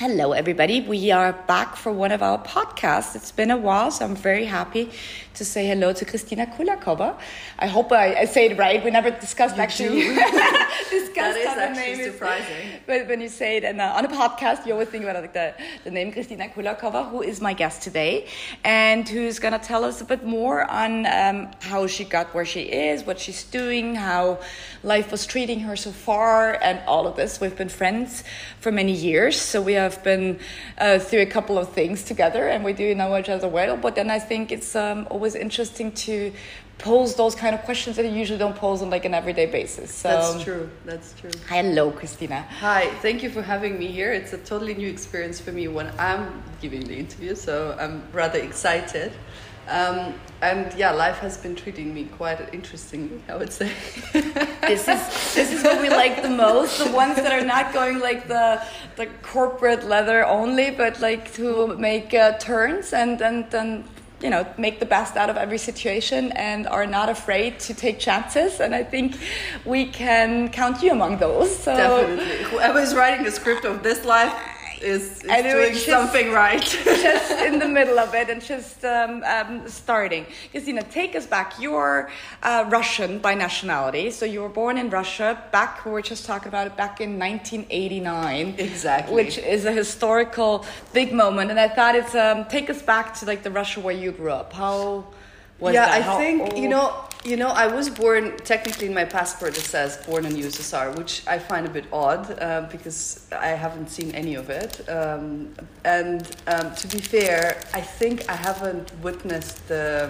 Hello, everybody. We are back for one of our podcasts. It's been a while, so I'm very happy to say hello to Kristina Kulakova. I hope I, I say it right. We never discussed You actually discussed That is how actually name is. surprising. But when you say it and, uh, on a podcast, you always think about like the, the name Kristina Kulakova, who is my guest today, and who's going to tell us a bit more on um, how she got where she is, what she's doing, how life was treating her so far, and all of this. We've been friends for many years, so we have been uh, through a couple of things together, and we do know each other well. But then I think it's um, always interesting to pose those kind of questions that you usually don't pose on like an everyday basis. So That's true. That's true. Hello, Christina. Hi, thank you for having me here. It's a totally new experience for me when I'm giving the interview, so I'm rather excited. Um, and yeah, life has been treating me quite interestingly, I would say. This is this is what we like the most. The ones that are not going like the the corporate leather only, but like to make uh, turns and and and you know make the best out of every situation and are not afraid to take chances. And I think we can count you among those. So Definitely. Whoever is writing the script of this life is, is know doing just- something right. just in the middle of it and just um, um, starting. Christina, take us back. You're uh, Russian by nationality, so you were born in Russia. Back, we were just talking about it back in 1989, Exactly. which is a historical big moment. And I thought it's um, take us back to like the Russia where you grew up. How was yeah, that? Yeah, I How think you know, you know, I was born. Technically, in my passport it says born in USSR, which I find a bit odd uh, because I haven't seen any of it. Um, and um, to be fair, I think I haven't witnessed the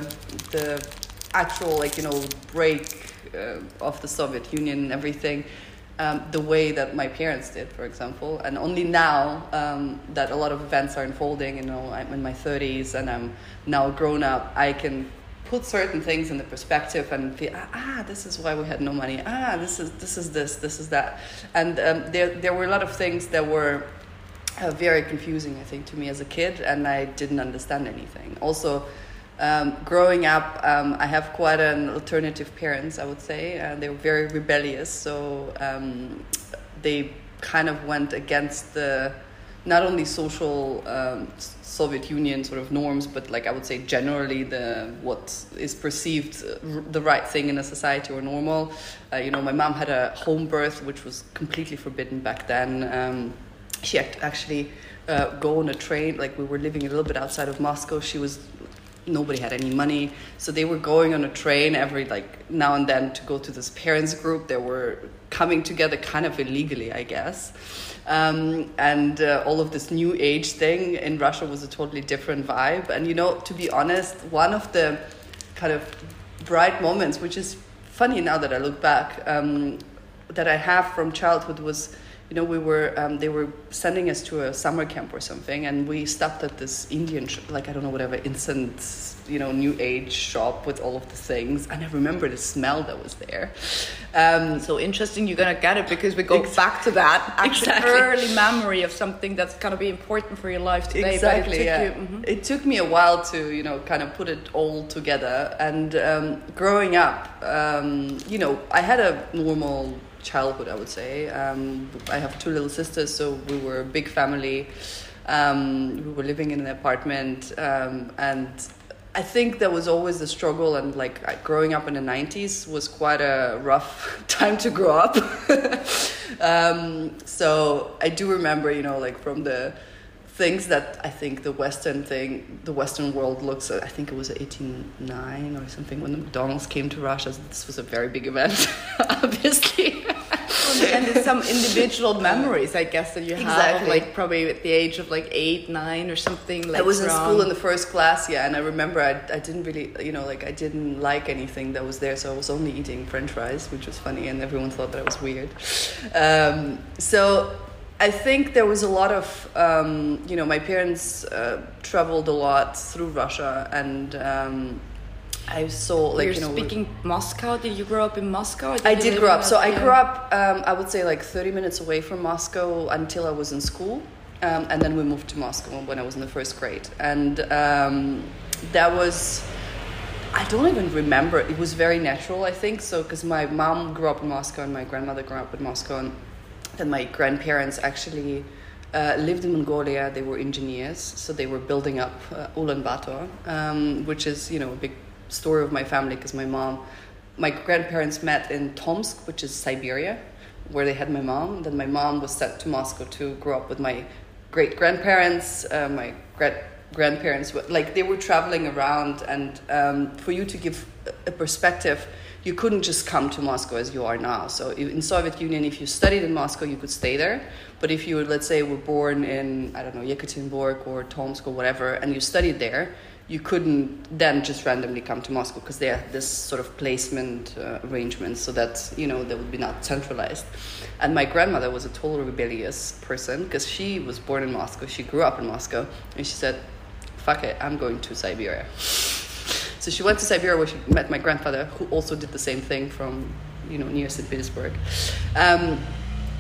the actual like you know break uh, of the Soviet Union and everything. Um, the way that my parents did, for example, and only now um, that a lot of events are unfolding, you know, I'm in my 30s and I'm now grown up, I can put certain things in the perspective and feel ah, ah this is why we had no money. Ah this is this is this this is that. And um, there there were a lot of things that were uh, very confusing I think to me as a kid and I didn't understand anything. Also um, growing up um, I have quite an alternative parents I would say uh, they were very rebellious. So um, they kind of went against the not only social um, Soviet Union sort of norms, but like I would say generally the what is perceived uh, the right thing in a society or normal. Uh, you know, my mom had a home birth, which was completely forbidden back then. Um, she act- actually uh, go on a train. Like we were living a little bit outside of Moscow. She was nobody had any money. So they were going on a train every like now and then to go to this parents group. They were coming together kind of illegally i guess. Um, and uh, all of this new age thing in russia was a totally different vibe. And you know to be honest one of the kind of bright moments which is funny now that i look back um, that i have from childhood was you know, we were um, they were sending us to a summer camp or something, and we stopped at this Indian, sh- like I don't know, whatever incense, you know, new age shop with all of the things, and I remember the smell that was there. Um, So interesting, you're gonna get it because we go Ex- back to that actually Exactly. early memory of something that's gonna be important for your life today. exactly it took yeah you, mhm. it took me a while to you know kind of put it all together and um, growing up um, you know i had a normal childhood i would say um, i have two little sisters so we were a big family um, we were living in an apartment um, and I think there was always a struggle, and like growing up in the 90s was quite a rough time to grow up. um, so I do remember, you know, like from the things that I think the Western thing, the Western world looks at, I think it was 89 or something when the McDonald's came to Russia. This was a very big event, obviously. and it's some individual memories, I guess, that you have, Exactly. like probably at the age of like eight, nine, or something. Like I was in school in the first class, yeah, and I remember I, I didn't really, you know, like I didn't like anything that was there, so I was only eating French fries, which was funny, and everyone thought that I was weird. Um, so I think there was a lot of, um, you know, my parents uh, traveled a lot through Russia, and um, I saw, like, You're you know, speaking Moscow. Did you grow up in Moscow? or I did grow up. So I grew up, um, I would say, like 30 minutes away from Moscow until I was in school. Um, and then we moved to Moscow when I was in the first grade. And um, that was, I don't even remember. It was very natural, I think. So, because my mom grew up in Moscow and my grandmother grew up in Moscow. And then my grandparents actually uh, lived in Mongolia. They were engineers, so they were building up uh, Ulaanbaatar, um, which is you know a big story of my family because my mom, my grandparents met in Tomsk, which is Siberia, where they had my mom. Then my mom was sent to Moscow to grow up with my great grandparents, uh, my great grandparents. were Like they were traveling around, and um, for you to give a perspective you couldn't just come to Moscow as you are now. So in Soviet Union, if you studied in Moscow, you could stay there. But if you, let's say, were born in I don't know Yekaterinburg or Tomsk or whatever, and you studied there, you couldn't then just randomly come to Moscow because they had this sort of placement uh, arrangement, so that you know they would be not centralized. And my grandmother was a total rebellious person because she was born in Moscow, she grew up in Moscow, and she said, "Fuck it, I'm going to Siberia." She went to Siberia where she met my grandfather, who also did the same thing from, you know, near St. Petersburg. Um,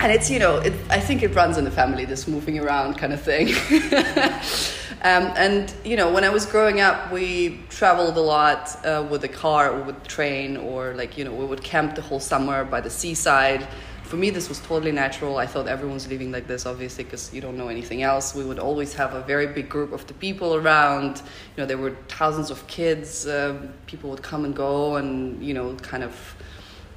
and it's, you know, it, I think it runs in the family, this moving around kind of thing. um, and, you know, when I was growing up, we traveled a lot uh, with a car or with train, or like, you know, we would camp the whole summer by the seaside for me this was totally natural. I thought everyone's living like this obviously because you don't know anything else. We would always have a very big group of the people around. You know there were thousands of kids uh, people would come and go and you know kind of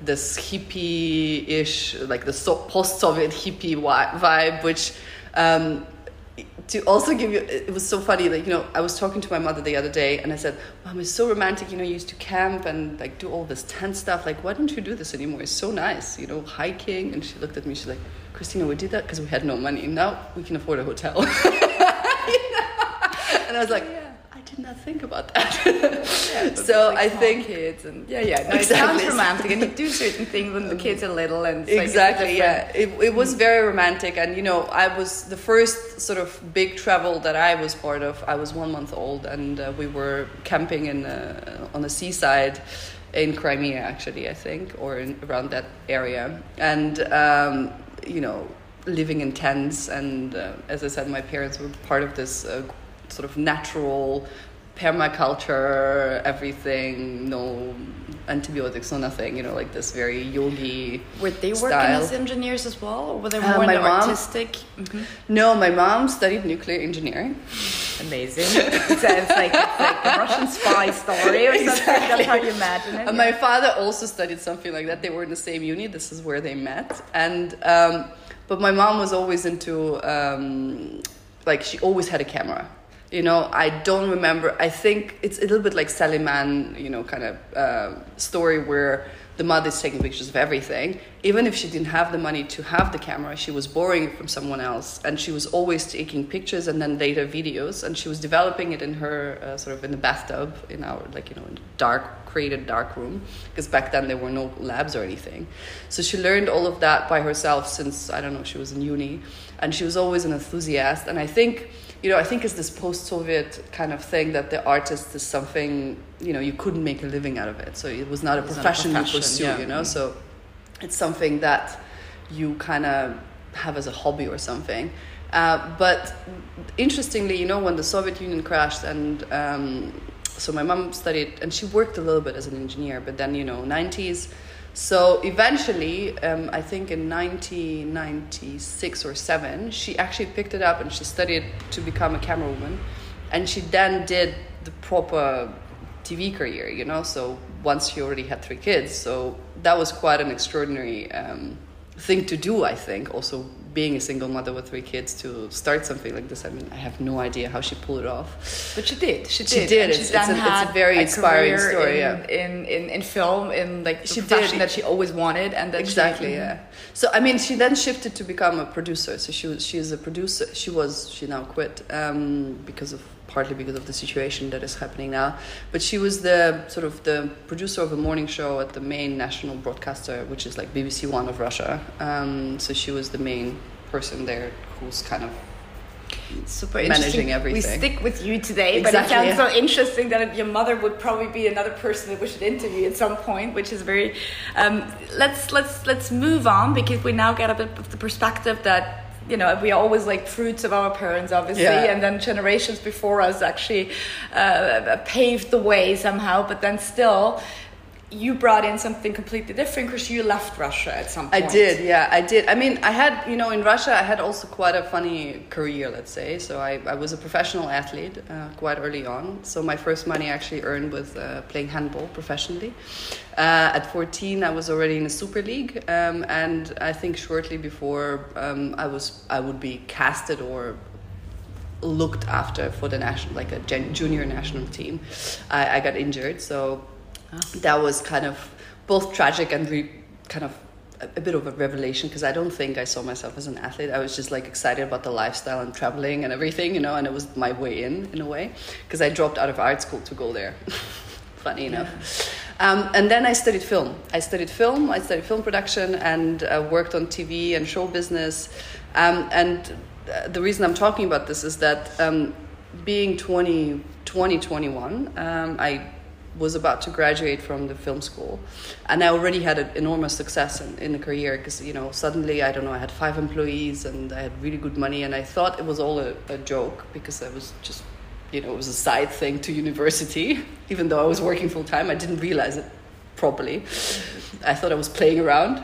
this hippie-ish like the so- post-soviet hippie vibe which um, to also give you it was so funny like you know i was talking to my mother the other day and i said mom it's so romantic you know you used to camp and like do all this tent stuff like why don't you do this anymore? It's so nice you know hiking. And she looked at me she's like christina we did that because we had no money. Now we can afford a hotel. And i was like yeah did not think about that. yeah, so like I think kids and yeah, yeah, no, exactly. it sounds romantic, and you do certain things when the kids are little, and exactly, like yeah, it, it was very romantic, and you know, I was the first sort of big travel that I was part of. I was one month old, and uh, we were camping in uh, on the seaside in Crimea, actually, I think, or in, around that area, and um, you know living in tents and uh, as i said my parents were part of this uh, sort of natural permaculture, everything, no antibiotics, no nothing, you know, like this very yogi. Were they style. working as engineers as well, or were they uh, more uh, my mom, artistic? Mm-hmm. No, my mom studied nuclear engineering. Amazing. it's, it's, like, it's like a Russian spy story or exactly. something. That's how you imagine it. And yeah. my father also studied something like that. They were in the same uni. This is where they met. And um, but my mom was always into um, like she always had a camera you know i don't remember i think it's a little bit like Sally Mann you know kind of uh, story where the mother is taking pictures of everything. Even if she didn't have the money to have the camera she was borrowing it from someone else and she was always taking pictures and then later videos and she was developing it in her uh, sort of in the bathtub in our like you know dark created dark room because back then there were no labs or anything. So she learned all of that by herself since i don't know she was in uni and she was always an enthusiast and i think you know, I think it's this post-Soviet kind of thing that the artist is something, you know, you couldn't make a living out of it. So it was not a, profession, not a profession, you pursue, yeah. you know. Mm-hmm. So it's something that you kind of have as a hobby or something. Uh, but interestingly, you know, when the Soviet Union crashed, and um, so my mom studied, and she worked a little bit as an engineer, but then you know, 90s so eventually, um, I think in 1996 or 7, she actually picked it up and she studied to become a camerawoman. And she then did the proper TV career, you know. So once she already had three kids, so that was quite an extraordinary um, thing to do, I think. Also, being a single mother with three kids to start something like this. I mean, I have no idea how she pulled it off. But she did. She did. She did. It's, it's, a, it's, a, very a inspiring story. In, yeah. in, in, in film, in like she did that she always wanted, and that exactly. She, yeah. So I mean, she then shifted to become a producer. So she was she is a producer. She was she now quit um, because of partly because of the situation that is happening now. But she was the sort of the producer of a morning show at the main national broadcaster, which is like BBC One of Russia. Um, so she was the main person there who's kind of super managing everything. We stick with you today, exactly, but it sounds so interesting that your mother would probably be another person that we should interview at some point, which is very. Um, let's let's let's move on because we now get a bit of the perspective that you know we are always like fruits of our parents obviously yeah. and then generations before us actually uh, paved the way somehow but then still you brought in something completely different because you left Russia at some point. I did, yeah, I did. I mean, I had, you know, in Russia, I had also quite a funny career, let's say. So I, I was a professional athlete uh, quite early on. So my first money I actually earned was uh, playing handball professionally. Uh, at 14, I was already in a super league, um, and I think shortly before um, I was, I would be casted or looked after for the national, like a gen- junior national team. I, I got injured, so that was kind of both tragic and re- kind of a, a bit of a revelation because I don't think I saw myself as an athlete. I was just like excited about the lifestyle and traveling and everything, you know, and it was my way in, in a way, because I dropped out of art school to go there. Funny enough. Um, and then I studied film. I studied film, I studied film production and uh, worked on TV and show business. Um, and uh, the reason I'm talking about this is that um, being 20, 20 21, um, I was about to graduate from the film school. And i already had an enormous success in, in the career because you know suddenly i don't know i had five employees and i had really good money. And i thought it was all a, a joke because i was just you know it was a side thing to university. Even though i was working full time i didn't realize it properly. I thought i was playing around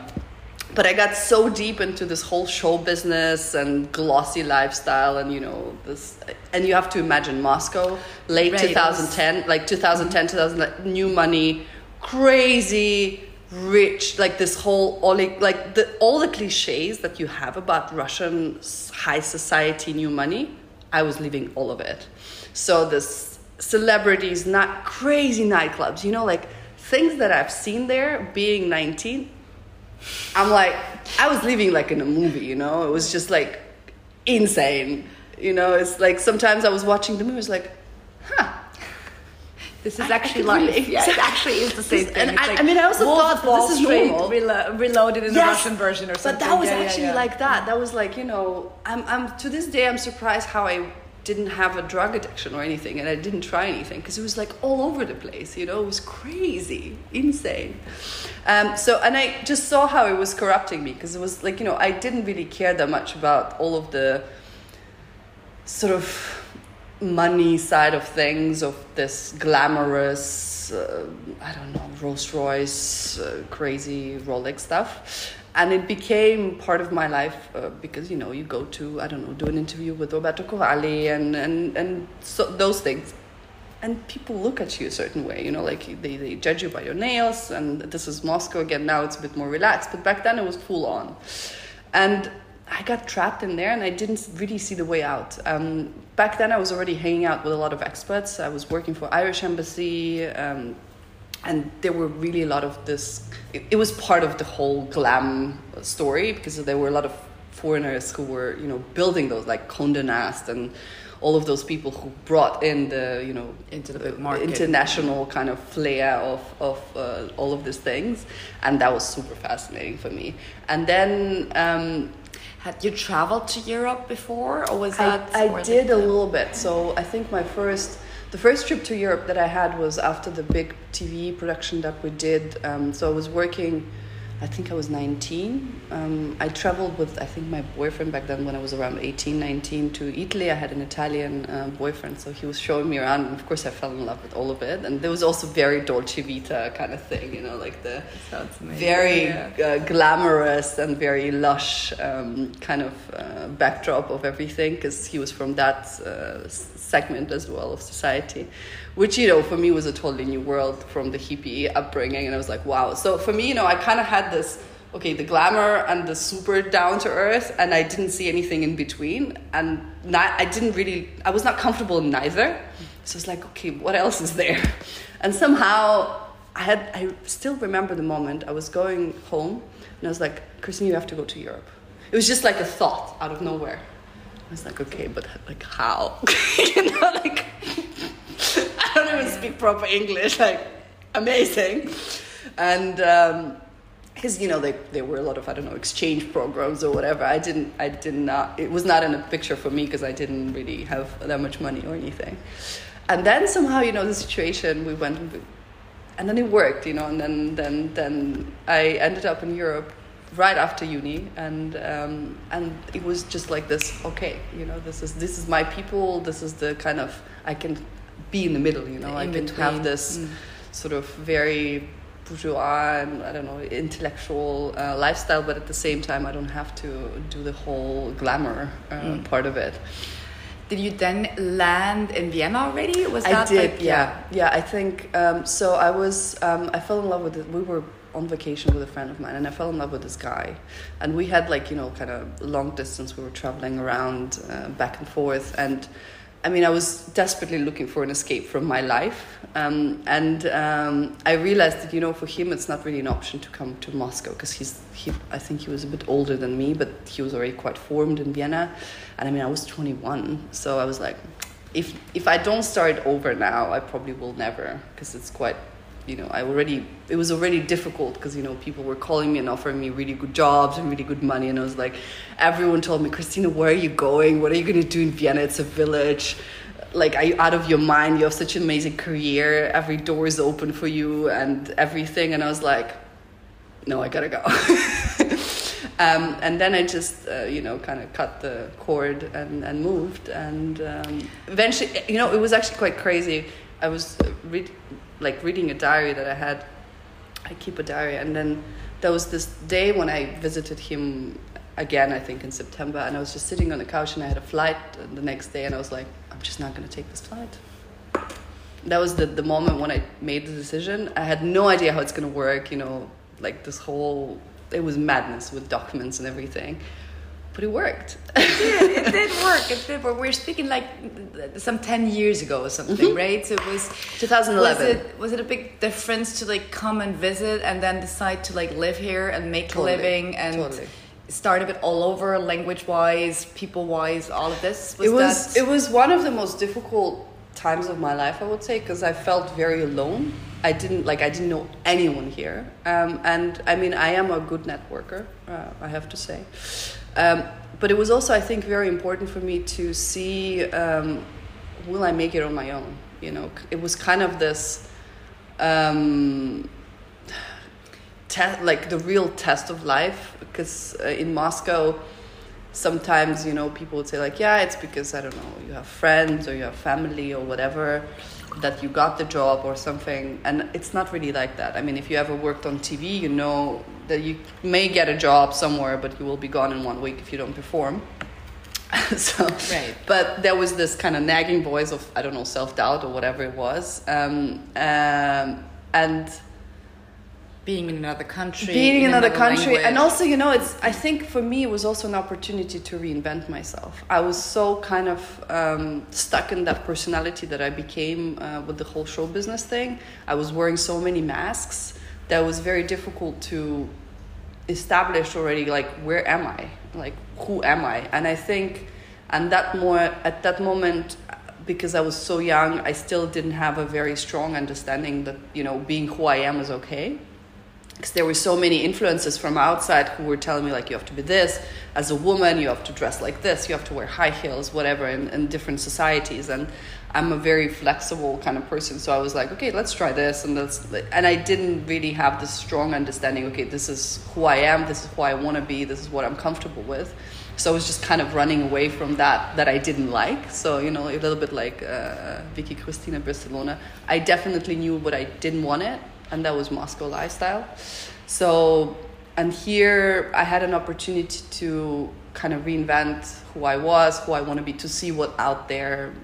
but I got so deep into this whole show business and glossy lifestyle, and you know this, and you have to imagine Moscow, late Right, it was- 2010, like 2010, 2000, like, new money, crazy rich, like this whole all like the all the cliches that you have about Russian high society new money. I was living all of it. So this celebrities, not crazy nightclubs, you know, like things that I've seen there. Being 19, I'm like, I was living like in a movie, you know? It was just like insane. You know, it's like sometimes I was watching the movie, it's like, huh. This is I- I actually could life. relate. Yeah, it actually is the same This- thing. and I- like I mean, I also Wolf thought Wall this is Street normal. relo- reloaded in the Russian version or something. But that was Yeah, yeah, actually yeah. like that. That was like, you know, I'm, I'm to this day, I'm surprised how I didn't have a drug addiction or anything and I didn't try anything because it was like all over the place, you know, it was crazy, insane. Um, so, and I just saw how it was corrupting me because it was like, you know, I didn't really care that much about all of the sort of money side of things of this glamorous uh, i don't know rolls royce uh, crazy rolex stuff and it became part of my life uh, because you know you go to i don't know do an interview with roberto cavalli and and and so those things and people look at you a certain way you know like they, they judge you by your nails and this is moscow again now it's a bit more relaxed but back then it was full on and I got trapped in there and I didn't really see the way out. Um, back then, I was already hanging out with a lot of experts. I was working for Irish Embassy, um, and there were really a lot of this. It, it was part of the whole glam story because there were a lot of foreigners who were, you know, building those like Condé Nast and all of those people who brought in the, you know, Into the market. international kind of flair of, of uh, all of these things. And that was super fascinating for me. And then um, Had you traveled to Europe before, or was that? I or did a little bit. So I think my first, the first trip to Europe that I had was after the big TV production that we did. Um, so I was working, I think I was 19. Um, I traveled with, I think, my boyfriend back then when I was around 18, 19 to Italy. I had an Italian uh, boyfriend, so he was showing me around. And of course, I fell in love with all of it. And there was also very Dolce Vita kind of thing, you know, like the very Yeah. uh, glamorous and very lush um, kind of uh, backdrop of everything because he was from that uh, segment as well of society which you know for me was a totally new world from the hippie upbringing and i was like wow so for me you know i kind of had this okay the glamour and the super down to earth and i didn't see anything in between and not, i didn't really i was not comfortable in neither so it's like okay what else is there and somehow I had I still remember the moment I was going home and I was like, Christine, you have to go to Europe. It was just like a thought out of nowhere. I was like, okay, but like how? you know, like don't even speak proper English. Like amazing, and because you know there were a lot of I don't know exchange programs or whatever. I didn't I did not. It was not in a picture for me because I didn't really have that much money or anything. And then somehow you know the situation we went and then it worked, you know, and then then then I ended up in Europe right after uni, and um, and it was just like this. Okay, you know, this is this is my people. This is the kind of I can be in the middle, you know. The I can have this Mm. sort of very bourgeois and I don't know intellectual uh, lifestyle, but at the same time, I don't have to do the whole glamour uh, Mm. part of it. Did you then land in Vienna already? Was I that did, like, yeah, yeah. I think um, so. I was, um, I fell in love with it. We were on vacation with a friend of mine, and I fell in love with this guy, and we had like you know kind of long distance. We were traveling around uh, back and forth, and I mean, I was desperately looking for an escape from my life, um, and um, I realized that you know for him it's not really an option to come to Moscow because he's he. I think he was a bit older than me, but he was already quite formed in Vienna, and I mean I was twenty one, so I was like if if I don't start over now, I probably will never because it's quite, you know, I already it was already difficult because you know people were calling me and offering me really good jobs and really good money, and I was like, everyone told me, Christina, where are you going? What are you going to do in Vienna? It's a village. Like, are you out of your mind? You have such an amazing career. Every door is open for you and everything. And I was like, no, I gotta go. um, and then I just, uh, you know, kind of cut the cord and, and moved. And um, eventually, you know, it was actually quite crazy. I was uh, read, like reading a diary that I had. I keep a diary, and then there was this day when I visited him again. I think in September, and I was just sitting on the couch, and I had a flight the next day, and I was like, I'm just not going to take this flight that was the, the moment when I made the decision. I had no idea how it's going to work, you know, like this whole, it was madness with documents and everything. But it worked. it, it did work. It did work. We're speaking like some ten years ago or something, right? So it was 2011. Was it was it a big difference to like come and visit and then decide to like live here and make Totally. a living and Totally. start a bit all over, language wise, people wise, all of this? it was that- it was one of the most difficult times of my life, I would say, because I felt very alone. I didn't like I didn't know anyone here, um, and I mean I am a good networker, uh, I have to say. Um, but it was also, I think, very important for me to see um, will I make it on my own. You know, it was kind of this. Um, te- like the real test of life because uh, in Moscow sometimes you know people would say like yeah it's because I don't know you have friends or you have family or whatever that you got the job or something and it's not really like that I mean if you ever worked on TV you know that you may get a job somewhere but you will be gone in one week if you don't perform. So Right. but there was this kind of nagging voice of I don't know self doubt or whatever it was. Um, um, and being in another country, being in another country. And also you know it's i think for me it was also an opportunity to reinvent myself. I was so kind of um, stuck in that personality that i became uh, with the whole show business thing. I was wearing so many masks that it was very difficult to establish already like where am i? Like who am i? And i think and that more at that moment because i was so young i still didn't have a very strong understanding that you know being who i am is okay. Because there were so many influences from outside who were telling me like you have to be this. As a woman you have to dress like this. You have to wear high heels whatever in, in different societies. And i'm a very flexible kind of person so i was like okay let's try this and let's and i didn't really have this strong understanding okay this is who i am this is who i want to be this is what i'm comfortable with so I was just kind of running away from that that I didn't like. So you know, a little bit like uh, Vicky Cristina Barcelona. I definitely knew what I didn't want it, and that was Moscow lifestyle. So and here I had an opportunity to kind of reinvent who I was, who I want to be, to see what out there,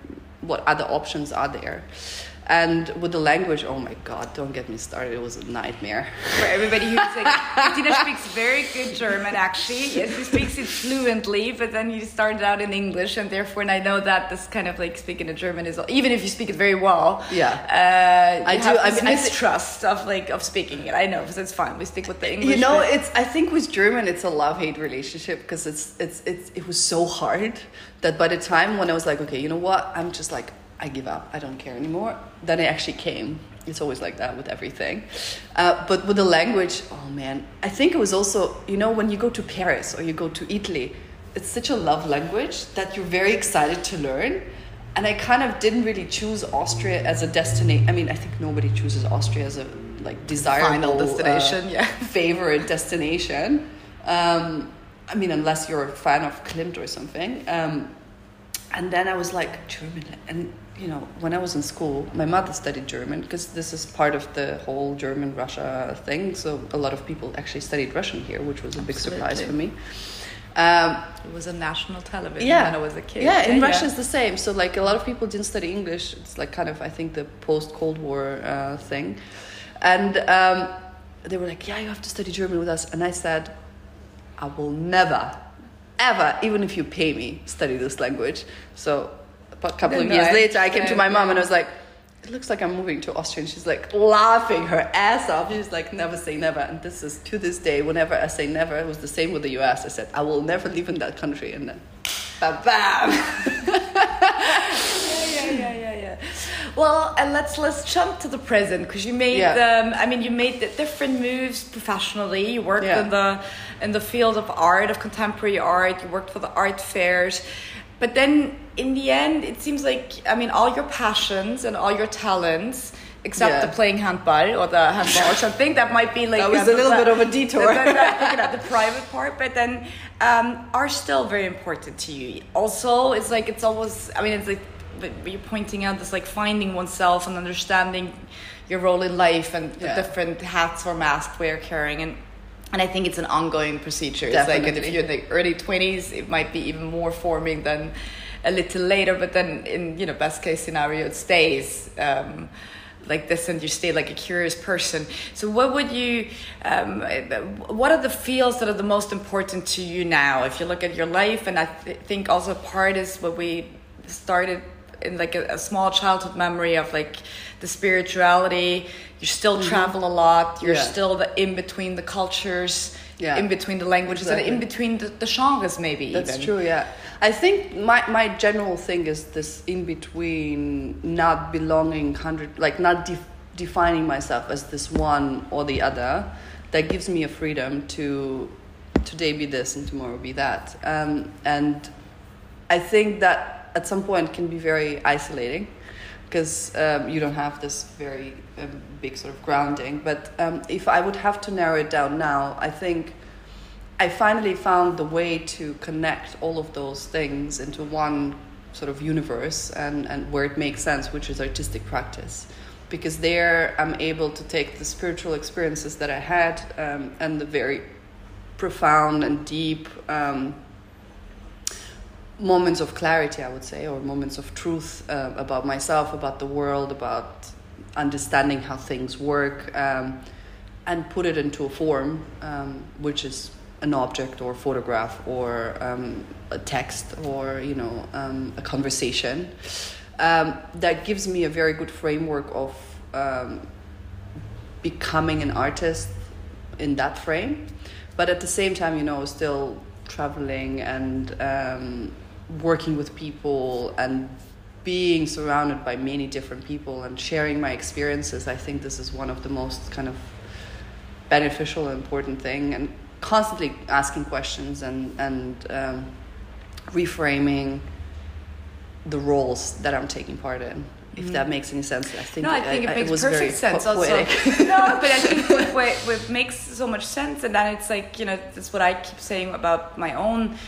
what other options are there. And with the language, oh my God, don't get me started. It was a nightmare. For everybody who's like, speaks very good German, actually. Yes, she speaks it fluently, but then you started out in English, and therefore, and I know that this kind of like speaking a German is, even if you speak it very well, Yeah. uh, I do- I mean, I mistrust of like of speaking it. I know, because it's fine. We stick with the English. you know but- it's i think with german it's a love-hate relationship because it's, it's it's it was so hard that by the time when i was like okay you know what i'm just like i give up i don't care anymore then it actually came it's always like that with everything uh, but with the language oh man i think it was also you know when you go to paris or you go to italy it's such a love language that you're very excited to learn and i kind of didn't really choose austria as a destination i mean i think nobody chooses austria as a like desirable Final destination, uh, yeah. favorite destination. Um, I mean, unless you're a fan of Klimt or something. Um, and then I was like German, and you know, when I was in school, my mother studied German because this is part of the whole German Russia thing. So a lot of people actually studied Russian here, which was a big surprise for me. Um, it was a national television yeah. when I was a kid. Yeah, in yeah, Russia it's the same. So like a lot of people didn't study English. It's like kind of I think the post Cold War uh, thing, and um, they were like, "Yeah, you have to study German with us." And I said, "I will never, ever, even if you pay me, study this language." So a couple of years later, I came to my mom and I was like it looks like I'm moving to Austria. And she's like laughing her ass off. She's like, never say never. And this is to this day, whenever I say never, it was the same with the US. I said, I will never live in that country. And then, bam, bam. yeah, yeah, yeah, yeah, yeah. Well, and let's let's jump to the present because you made yeah. um, I mean, you made the different moves professionally. You worked yeah. in the in the field of art, of contemporary art. You worked for the art fairs, but then in the end, it seems like I mean, all your passions and all your talents, except yeah. the playing handball or the handball or something, that might be like that was a little the, bit of a detour. The, the, the, the private part, but then um, are still very important to you. Also, it's like it's always. I mean, it's like you're pointing out this like finding oneself and understanding your role in life and the yeah. different hats or masks we're carrying and and I think it's an ongoing procedure. Definitely. It's like if you're in the early 20s, it might be even more forming than a little later, but then in you know best case scenario, it stays. Um, like this and you stay like a curious person so what would you um, what are the fields that are the most important to you now if you look at your life and i th- think also part is what we started in like a, a, small childhood memory of like the spirituality you still mm-hmm. travel a lot you're yeah. still the in between the cultures yeah. in between the languages exactly. and in between the, the genres maybe that's even. true yeah I think my, my general thing is this in between not belonging hundred like not def- defining myself as this one or the other that gives me a freedom to today be this and tomorrow be that. Um, and I think that at some point can be very isolating because um, you don't have this very um, big sort of grounding. But um, if I would have to narrow it down now I think I finally found the way to connect all of those things into one sort of universe and, and where it makes sense, which is artistic practice. Because there I'm able to take the spiritual experiences that I had um, and the very profound and deep um, moments of clarity, I would say, or moments of truth uh, about myself, about the world, about understanding how things work, um, and put it into a form um, which is an object or a photograph or um, a text or you know um, a conversation um, that gives me a very good framework of um, becoming an artist in that frame. But at the same time you know still traveling and um, working with people and being surrounded by many different people and sharing my experiences i think this is one of the most kind of beneficial and important thing. And constantly asking questions and and um, reframing the roles that I'm taking part in. If that mm-hmm. makes any sense, I think no, I think it, it makes it perfect sense. Po- also, no, but I think what, what, what makes so much sense, and then it's like you know that's what I keep saying about my own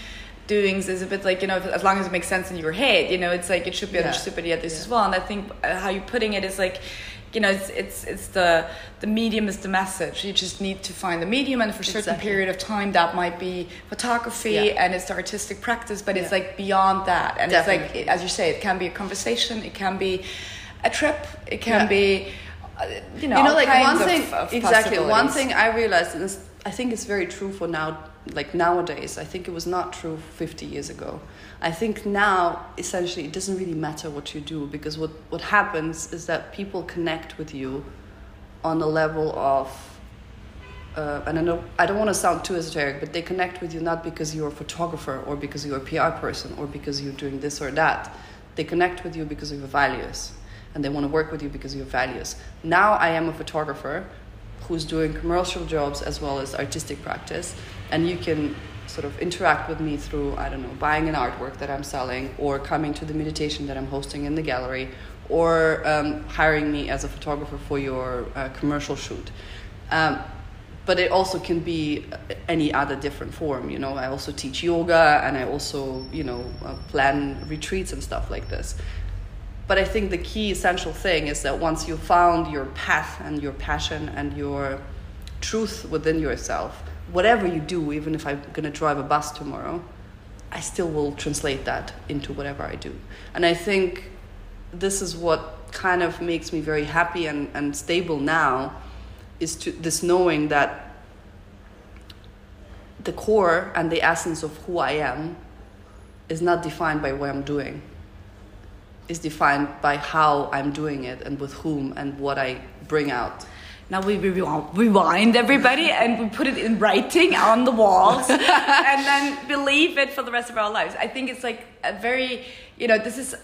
doings is a bit like you know as long as it makes sense in your head you know it's like it should be understood by the others as well and i think uh, how you're putting it is like you know it's it's it's the the medium is the message you just need to find the medium and for a certain exactly. period of time that might be photography yeah. and it's the artistic practice but yeah. it's like beyond that and Definitely. it's like as you say it can be a conversation it can be a trip it can yeah. be uh, you know, you know like one thing of, of exactly one thing i realized and i think it's very true for now like nowadays i think it was not true 50 years ago I think now, essentially, it doesn't really matter what you do because what, what happens is that people connect with you on a level of, uh, and I, know, I don't want to sound too esoteric, but they connect with you not because you're a photographer or because you're a PR person or because you're doing this or that. They connect with you because of your values and they want to work with you because of your values. Now I am a photographer who's doing commercial jobs as well as artistic practice, and you can sort of interact with me through, I don't know, buying an artwork that I'm selling, or coming to the meditation that I'm hosting in the gallery, or um, hiring me as a photographer for your uh, commercial shoot. Um, but it also can be any other different form. You know, I also teach yoga and I also, you know, uh, plan retreats and stuff like this. But I think the key essential thing is that once you found your path and your passion and your truth within yourself, whatever you do, even if I'm going to drive a bus tomorrow, I still will translate that into whatever I do. And I think this is what kind of makes me very happy and, and stable now is to this knowing that the core and the essence of who I am is not defined by what I'm doing. Is defined by how I'm doing it and with whom and what I bring out. Now we rewind everybody and we put it in writing on the walls and then believe it for the rest of our lives. I think it's like a very you know this is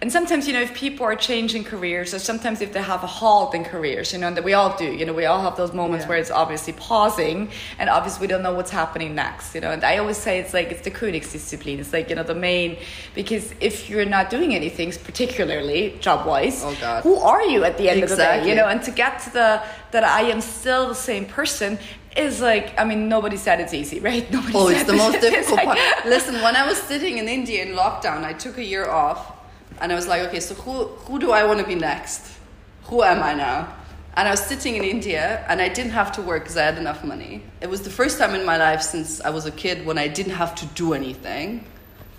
and sometimes you know if people are changing careers or sometimes if they have a halt in careers you know that we all do you know we all have those moments yeah. where it's obviously pausing and obviously we don't know what's happening next you know and i always say it's like it's the königsdisziplin it's like you know the main because if you're not doing anything particularly job wise oh God. who are you at the end exactly. of the day you know and to get to the that i am still the same person is like I mean nobody said it's easy, right? Nobody oh, it's the most difficult like, part. Listen, when I was sitting in India in lockdown, I took a year off, and I was like, okay, so who who do I want to be next? Who am I now? And I was sitting in India, and I didn't have to work because I had enough money. It was the first time in my life since I was a kid when I didn't have to do anything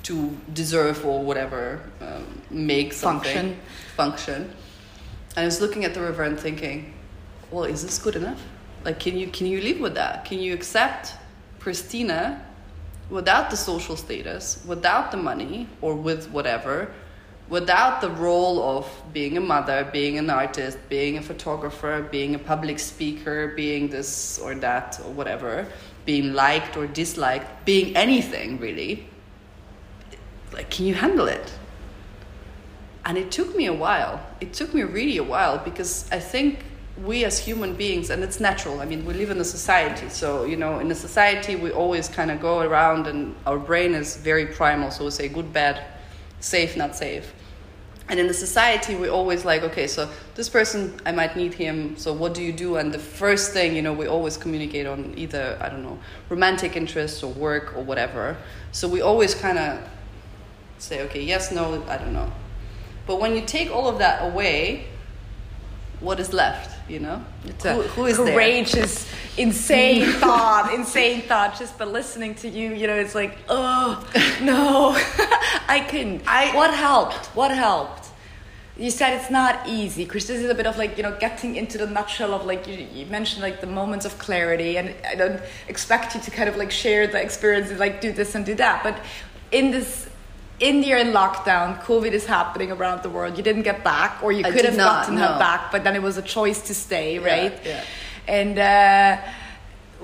to deserve or whatever um, make something function. function. And I was looking at the river and thinking, well, is this good enough? Like, can you can you live with that? Can you accept Christina without the social status, without the money, or with whatever, without the role of being a mother, being an artist, being a photographer, being a public speaker, being this or that or whatever, being liked or disliked, being anything really? Like, can you handle it? And it took me a while. It took me really a while because I think we as human beings and it's natural. I mean we live in a society so you know in a society we always kind of go around and our brain is very primal so we say good bad safe not safe. And in the society we always like okay so this person i might need him so what do you do? And the first thing you know we always communicate on either i don't know romantic interests or work or whatever. So we always kind of say okay yes no i don't know. But when you take all of that away what is left you know? It's who, who is courageous there? insane thought insane thought just by listening to you you know it's like oh no i couldn't. I what helped? What helped? You said it's not easy chris. This is a bit of like you know getting into the nutshell of like you, you mentioned like the moments of clarity and i don't expect you to kind of like share the experiences like do this and do that. But in this India in lockdown, COVID is happening around the world. You didn't get back, or you I could have not, gotten no. her back, but then it was a choice to stay, right? Yeah, yeah. And uh,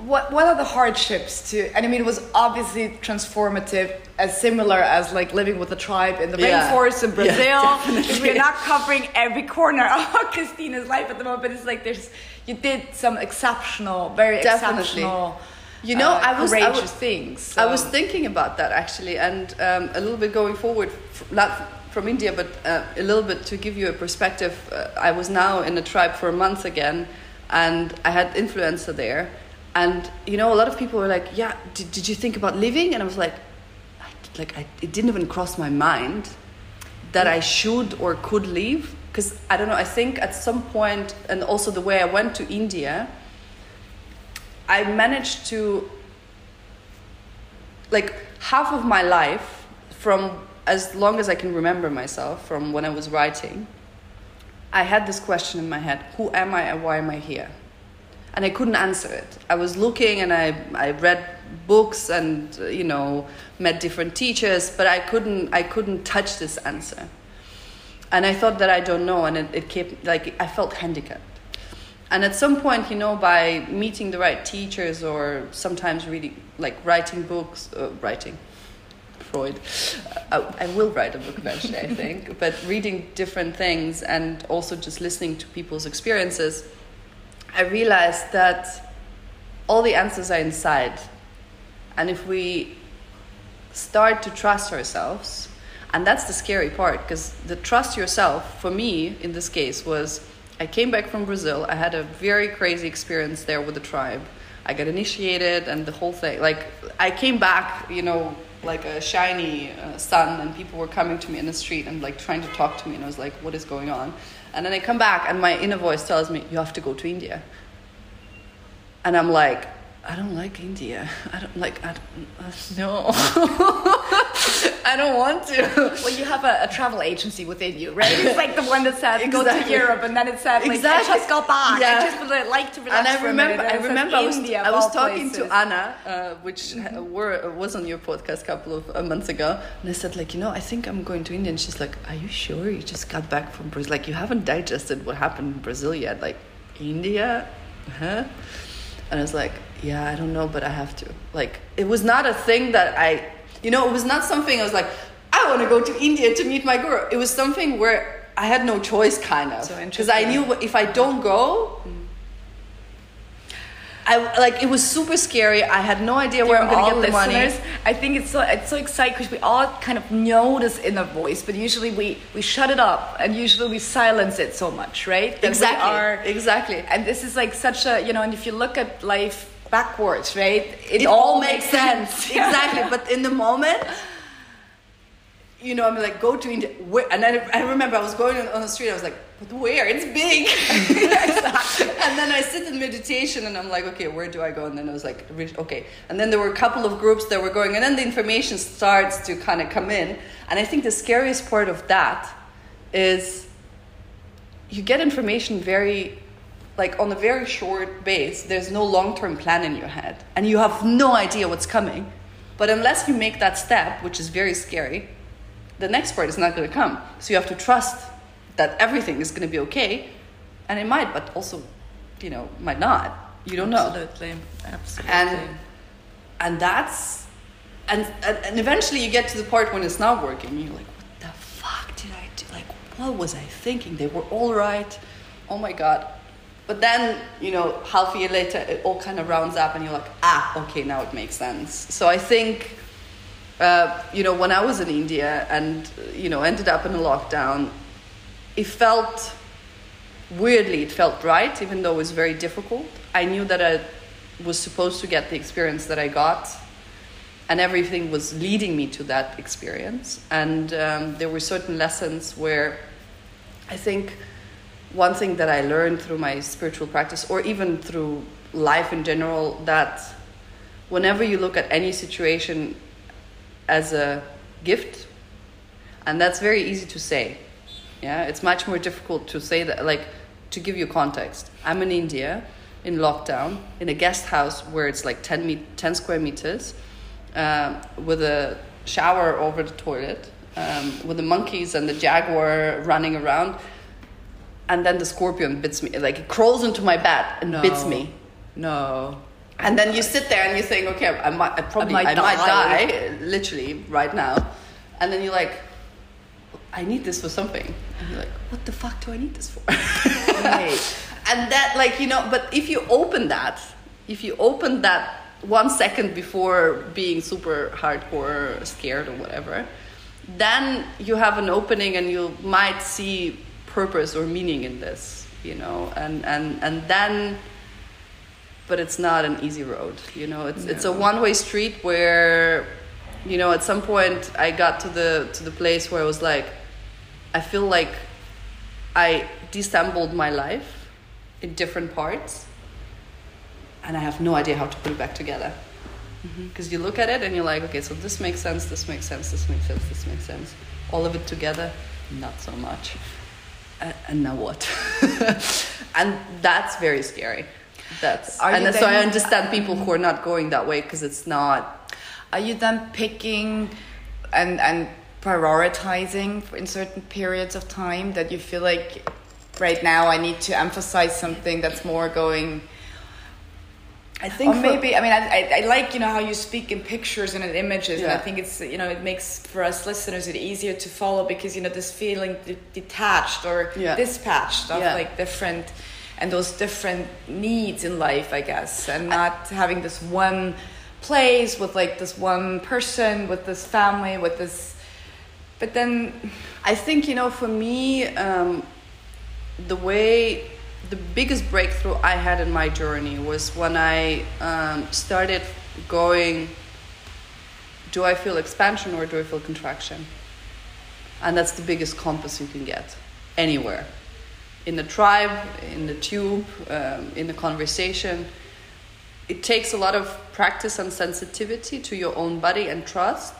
what what are the hardships to? And I mean, it was obviously transformative, as similar as like living with a tribe in the yeah. rainforest in Brazil. We're not covering every corner of Christina's life at the moment, but it's like there's you did some exceptional, very definitely. exceptional you know, uh, I was courageous I was, things. So. I was thinking about that actually, and um, a little bit going forward, not from India, but uh, a little bit to give you a perspective. Uh, I was now in a tribe for a month again, and I had influencer there, and you know, a lot of people were like, "Yeah, did, did you think about leaving?" And I was like, I, "Like, I, it didn't even cross my mind that I should or could leave." Because I don't know. I think at some point, and also the way I went to India I managed to, like, half of my life, from as long as I can remember myself, from when I was writing, I had this question in my head Who am I and why am I here? And I couldn't answer it. I was looking and I, I read books and, you know, met different teachers, but I couldn't, I couldn't touch this answer. And I thought that I don't know, and it, it kept, like, I felt handicapped and at some point you know by meeting the right teachers or sometimes reading like writing books uh, writing freud uh, I, I, will write a book eventually i think but reading different things and also just listening to people's experiences i realized that all the answers are inside. And if we start to trust ourselves and that's the scary part because the trust yourself for me in this case was I came back from Brazil. I had a very crazy experience there with the tribe. I got initiated and the whole thing. Like I came back, you know, like a shiny uh, sun, and people were coming to me in the street and like trying to talk to me, and I was like, "What is going on?" And then I come back, and my inner voice tells me, "You have to go to India." And I'm like, I don't like India. I don't like. I don't, uh, no, I don't want to. Well, you have a, a, travel agency within you, right? It's like the one that said exactly. go to Europe, and then it said like exactly. I just got back. Yeah. I just would like to relax And I remember, I remember, I was, India, I was talking places. to Anna, uh, which mm-hmm. were was on your podcast a couple of uh, months ago, and I said like, you know, I think I'm going to India, and she's like, Are you sure? You just got back from Brazil? Like you haven't digested what happened in Brazil yet? Like India, huh? And I was like, yeah, I don't know, but I have to. Like, it was not a thing that I, you know, it was not something I was like, I want to go to India to meet my guru. It was something where I had no choice, kind of. Because so I knew if I don't go, mm I like it was super scary. I had no idea where I'm going to get the money. I think it's so it's so exciting because we all kind of know this inner voice, but usually we we shut it up and usually we silence it so much, right? That exactly. Are, exactly. And this is like such a you know, and if you look at life backwards, right, it, it all, makes sense. sense. exactly. But in the moment you know, I'm like, go to India. Where? And I, I remember I was going on the street. I was like, but where? It's big. and then I sit in meditation and I'm like, okay, where do I go? And then I was like, okay. And then there were a couple of groups that were going, and then the information starts to kind of come in. And I think the scariest part of that is you get information very like on a very short base there's no long-term plan in your head and you have no idea what's coming but unless you make that step which is very scary the next part is not going to come. So you have to trust that everything is going to be okay, and it might, but also, you know, might not. You don't absolutely. know. Absolutely, absolutely. And and that's and, and and eventually you get to the part when it's not working. You're like, what the fuck did I do? Like, what was I thinking? They were all right. Oh my god. But then, you know, half a year later, it all kind of rounds up, and you're like, ah, okay, now it makes sense. So I think uh, you know, when I was in India and, you know, ended up in a lockdown, it felt weirdly, it felt right, even though it was very difficult. I knew that I was supposed to get the experience that I got, and everything was leading me to that experience. And um, there were certain lessons where I think one thing that I learned through my spiritual practice, or even through life in general, that whenever you look at any situation as a gift and that's very easy to say yeah? It's much more difficult to say that like to give you context. I'm in india in lockdown in a guest house where it's like 10, me- 10 square meters um, with a shower over the toilet um, with the monkeys and the jaguar running around and then the scorpion bits me like it crawls into my bed and no. bits me no and then you sit there and you think, okay, I might, I probably, I might, I might die. die. literally right now. And then you're like, I need this for something. And you're like, what the fuck do I need this for? right. And that, like, you know, but if you open that, if you open that one second before being super hardcore scared or whatever, then you have an opening and you might see purpose or meaning in this, you know, and and and then but it's not an easy road. You know, it's no. it's a one way street where, you know, at some point I got to the to the place where I was like, I feel like I disassembled my life in different parts, and I have no idea how to put it back together. Because mm-hmm. you look at it and you're like, okay, so this makes sense, this makes sense, this makes sense, this makes sense. All of it together, not so much. And now what? and that's very scary that's are and so I understand people who are not going that way because it's not. Are you then picking and and prioritizing in certain periods of time that you feel like right now I need to emphasize something that's more going. I think, or maybe I mean I, I, I, like you know how you speak in pictures and in images, yeah. and I think it's you know it makes for us listeners it easier to follow because you know this feeling detached or yeah. dispatched of yeah. like different and those different needs in life, I guess, and not having this one place with like this one person, with this family, with this. But then, I think you know, for me, um, the way the biggest breakthrough I had in my journey was when I um, started going. Do I feel expansion or do I feel contraction? And that's the biggest compass you can get anywhere in the tribe, in the tube, um, in the conversation. It takes a lot of practice and sensitivity to your own body and trust,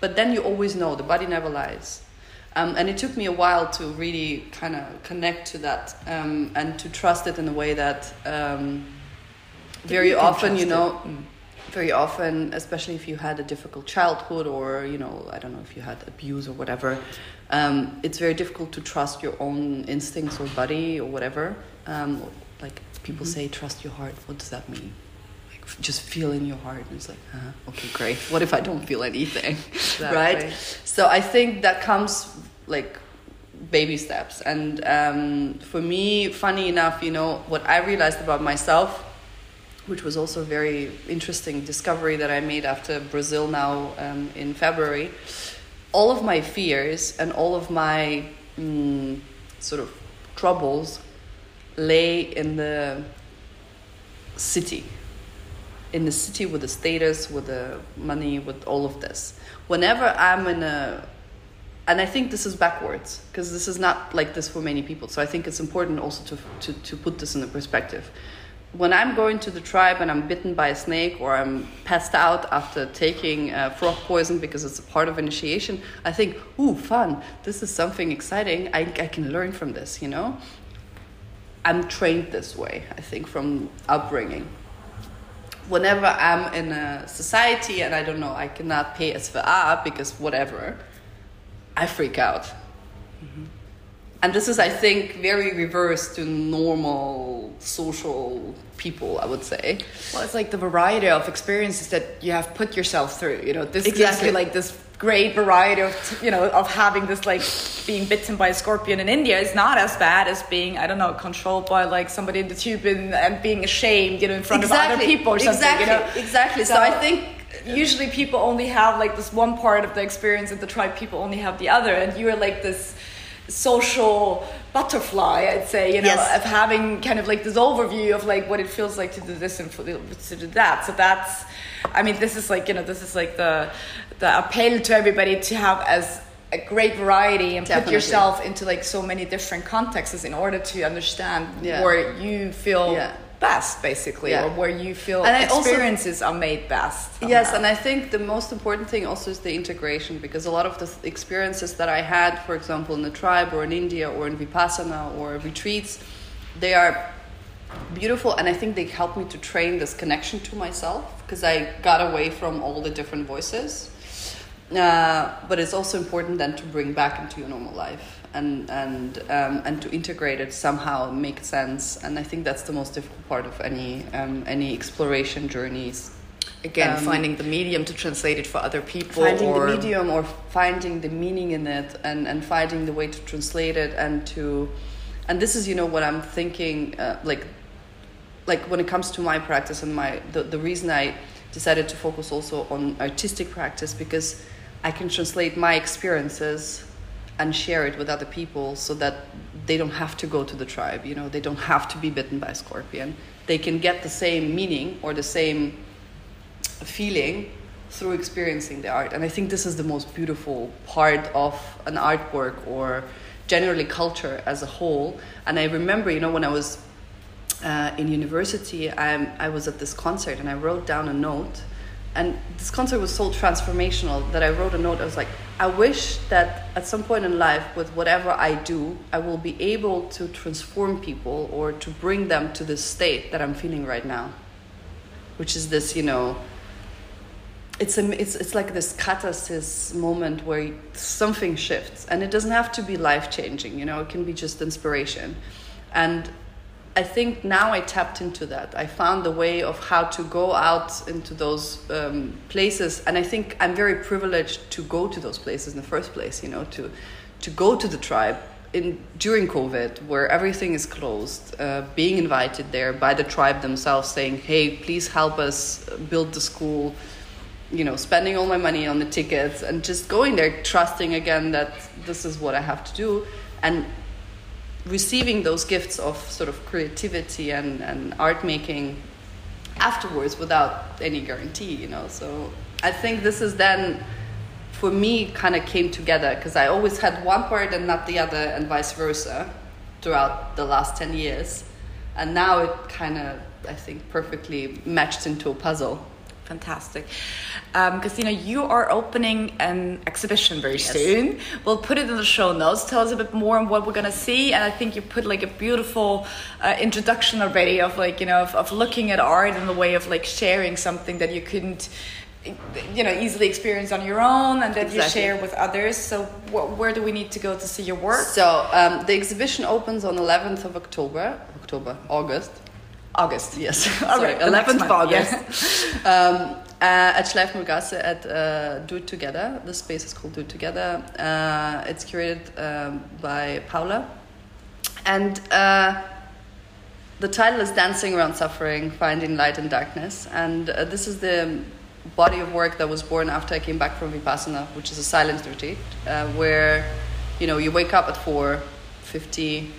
but then you always know the body never lies. Um, and it took me a while to really kind of connect to that um, and to trust it in a way that um, very You often, you know. Mm. very often, especially if you had a difficult childhood or, you know, I don't know if you had abuse or whatever, um, it's very difficult to trust your own instincts or body or whatever. Um, like people say, trust your heart. What does that mean? Just feel in your heart. And it's like, uh, okay, great. What if I don't feel anything? right? So I think that comes like baby steps. And um, for me, funny enough, you know, what I realized about myself which was also a very interesting discovery that I made after Brazil now um, in February. All of my fears and all of my mm, sort of troubles lay in the city, in the city with the status, with the money, with all of this. Whenever I'm in a and I think this is backwards because this is not like this for many people. So I think it's important also to, to, to put this in a perspective when I'm going to the tribe and I'm bitten by a snake or I'm passed out after taking uh, frog poison because it's a part of initiation, I think, ooh, fun, this is something exciting. I, I can learn from this, you know? I'm trained this way, I think, from upbringing. Whenever I'm in a society and I don't know, I cannot pay SVA because whatever, I freak out. Mm-hmm. And this is, I think, very reverse to normal social people, I would say. Well, it's like the variety of experiences that you have put yourself through. You know, this gives Exactly. you like this great variety of you know of having this like being bitten by a scorpion in India is not as bad as being I don't know controlled by like somebody in the tube and, and being ashamed you know in front of other people or something. Exactly, You know? exactly. So, I think usually people only have like this one part of the experience and the tribe people only have the other and you're like this social butterfly i'd say you know Yes. of having kind of like this overview of like what it feels like to do this and to do that so that's i mean this is like you know this is like the the appeal to everybody to have as a great variety and put yourself into like so many different contexts in order to understand Yeah. where you feel Yeah. best basically Yeah. or where you feel And I also- experiences are made best Yes, and I think the most important thing also is the integration because a lot of the experiences that I had, for example, in the tribe or in India or in Vipassana or retreats, they are beautiful and I think they help me to train this connection to myself because I got away from all the different voices. Uh, but it's also important then to bring back into your normal life and and um, and to integrate it somehow make sense. And I think that's the most difficult part of any um, any exploration journeys. Again um, finding the medium to translate it for other people finding or the medium or finding the meaning in it and, and finding the way to translate it and to and this is you know what i'm thinking uh, like like when it comes to my practice and my the, the reason i decided to focus also on artistic practice because i can translate my experiences and share it with other people so that they don't have to go to the tribe you know they don't have to be bitten by a scorpion they can get the same meaning or the same feeling through experiencing the art. And I think this is the most beautiful part of an artwork or generally culture as a whole. And I remember, you know, when I was uh, in university, I, I was at this concert and I wrote down a note. And this concert was so transformational that I wrote a note. I was like, I wish that at some point in life, with whatever I do, I will be able to transform people or to bring them to this state that I'm feeling right now, which is this, you know, it's a it's it's like this catharsis moment where something shifts and it doesn't have to be life changing you know it can be just inspiration and i think now i tapped into that i found the way of how to go out into those um, places and i think i'm very privileged to go to those places in the first place you know to to go to the tribe in during covid where everything is closed uh, being invited there by the tribe themselves saying hey please help us build the school you know, spending all my money on the tickets and just going there, trusting again that this is what I have to do. And receiving those gifts of sort of creativity and, and art making afterwards without any guarantee, you know. So I think this is then for me kind of came together because I always had one part and not the other, and vice versa throughout the last 10 years. And now it kind of, I think, perfectly matched into a puzzle. Fantastic. Um, Kristina, you know you are opening an exhibition very Yes. soon. We'll put it in the show notes. Tell us a bit more on what we're going to see. And I think you put like a beautiful uh, introduction already of like, you know, of, of looking at art in the way of like sharing something that you couldn't, you know, easily experience on your own and that you share with others. So wh- where do we need to go to see your work? So um, the exhibition opens on 11th of October, October, August. August. Yes, All sorry, right, 11th month, of August. um, uh, at Schleifmühlgasse at uh, Do It Together. The space is called Do It Together. Uh, it's curated um, by Paula. And uh, the title is Dancing Around Suffering, Finding Light in Darkness. And uh, this is the body of work that was born after I came back from Vipassana, which is a silent retreat, uh, where you know you wake up at 4.50,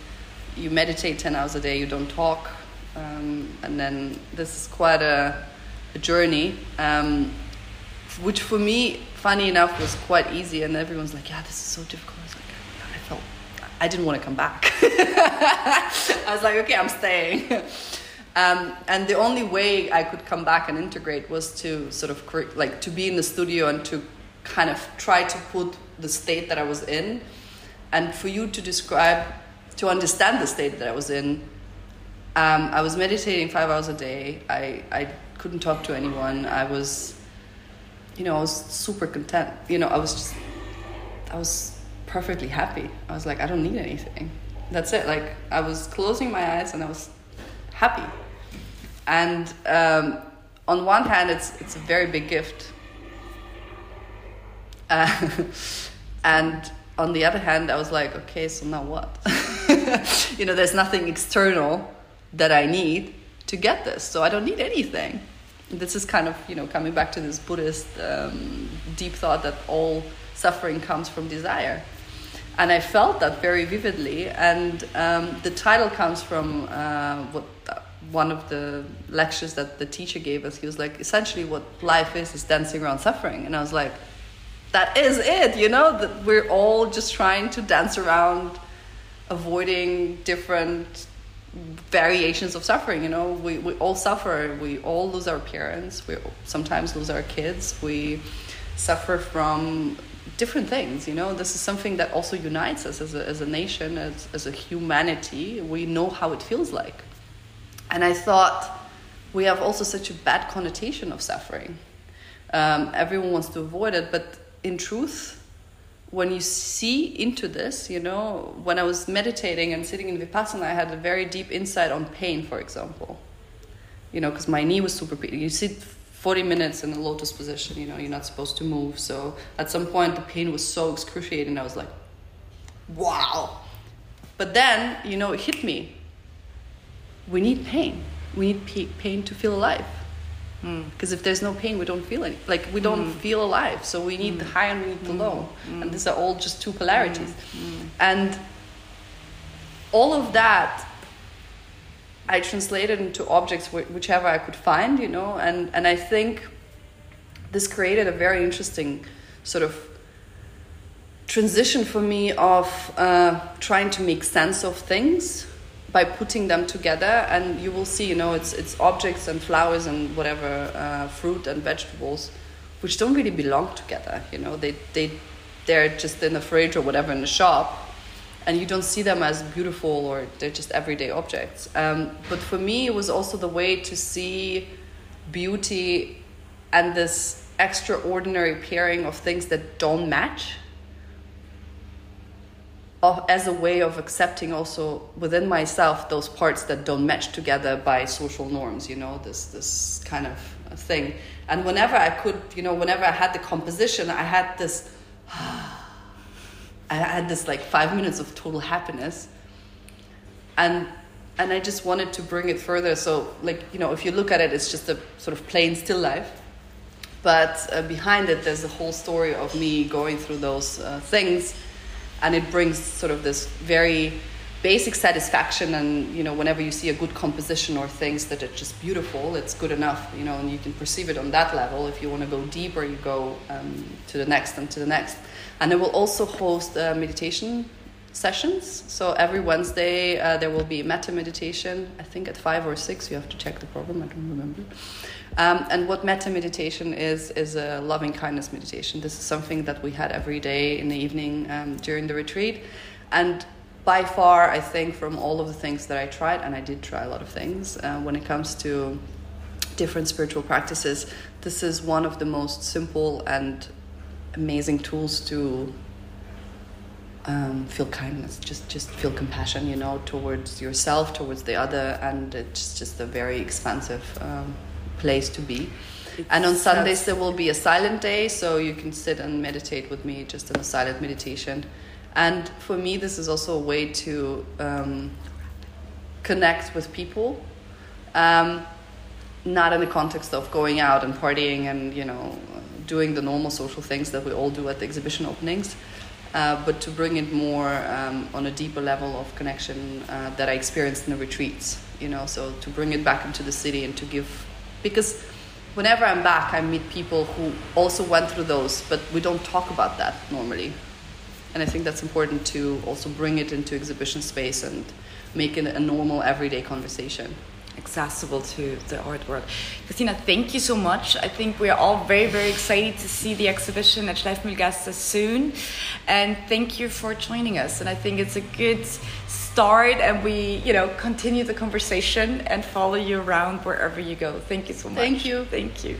you meditate 10 hours a day, you don't talk, um, and then this is quite a, a journey, um, which for me, funny enough, was quite easy. And everyone's like, "Yeah, this is so difficult." I was like, I felt, I didn't want to come back. I was like, "Okay, I'm staying." Um, and the only way I could come back and integrate was to sort of cre- like to be in the studio and to kind of try to put the state that I was in, and for you to describe, to understand the state that I was in, um, I was meditating five hours a day. I, I couldn't talk to anyone. I was, you know, I was super content. You know, I was just, I was perfectly happy. I was like, I don't need anything. That's it. Like, I was closing my eyes and I was happy. And um, on one hand, it's, it's a very big gift. Uh, and on the other hand, I was like, okay, so now what? you know, there's nothing external that I need to get this, so I don't need anything. This is kind of, you know, coming back to this Buddhist um, deep thought that all suffering comes from desire. And I felt that very vividly. And um, the title comes from uh, what one of the lectures that the teacher gave us. He was like, essentially, what life is is dancing around suffering. And I was like, that is it, you know, that we're all just trying to dance around avoiding different variations of suffering you know? We, we all suffer. We all lose our parents. We sometimes lose our kids. We suffer from different things you know? This is something that also unites us as a, as a nation as, as a humanity. We know how it feels like. And i thought we have also such a bad connotation of suffering. Um, everyone wants to avoid it but in truth when you see into this, you know, when I was meditating and sitting in Vipassana, I had a very deep insight on pain, for example. You know, because my knee was super pain. You sit 40 minutes in a lotus position, you know, you're not supposed to move. So at some point, the pain was so excruciating, I was like, wow. But then, you know, it hit me. We need pain. We need pain to feel alive because if there's no pain we don't feel any like we don't mm. feel alive. So we need the mm. high and we need the mm. low. And these are all just two polarities. And all of that i translated into objects wh- whichever i could find you know? And and i think this created a very interesting sort of transition for me of uh, trying to make sense of things by putting them together and you will see you know it's it's objects and flowers and whatever uh, fruit and vegetables which don't really belong together you know. They they they're just in the fridge or whatever in the shop and you don't see them as beautiful or they're just everyday objects. Um, but for me it was also the way to see beauty and this extraordinary pairing of things that don't match as a way of accepting also within myself those parts that don't match together by social norms you know this this kind of thing. And whenever i could you know whenever i had the composition i had this i had this like five minutes of total happiness. And and i just wanted to bring it further. So like you know if you look at it it's just a sort of plain still life. But uh, behind it there's a whole story of me going through those uh, things and it brings sort of this very basic satisfaction and you know whenever you see a good composition or things that are just beautiful it's good enough you know and you can perceive it on that level. If you want to go deeper you go um, to the next and to the next. And I will also host uh, meditation sessions. So every wednesday uh, there will be metta meditation. I think at five or six you have to check the program i don't remember um, and what metta meditation is is a loving kindness meditation. This is something that we had every day in the evening um, during the retreat. And by far, I think from all of the things that I tried, and I did try a lot of things, uh, when it comes to different spiritual practices, this is one of the most simple and amazing tools to um, feel kindness, just just feel compassion, you know, towards yourself, towards the other, and it's just a very expansive um, place to be. It's and on Sundays there will be a silent day, so you can sit and meditate with me, just in a silent meditation. And for me, this is also a way to um, connect with people, um, not in the context of going out and partying and you know doing the normal social things that we all do at the exhibition openings, uh, but to bring it more um, on a deeper level of connection uh, that I experienced in the retreats. You know, so to bring it back into the city and to give because whenever I'm back, I meet people who also went through those, but we don't talk about that normally and I think that's important to also bring it into exhibition space and make it a normal everyday conversation accessible to the art world. Kristina, thank you so much. I think we're all very, very excited to see the exhibition at Schleifmühlgasse soon. And thank you for joining us. And I think it's a good start and we, you know, continue the conversation and follow you around wherever you go. Thank you so much. Thank you. Thank you.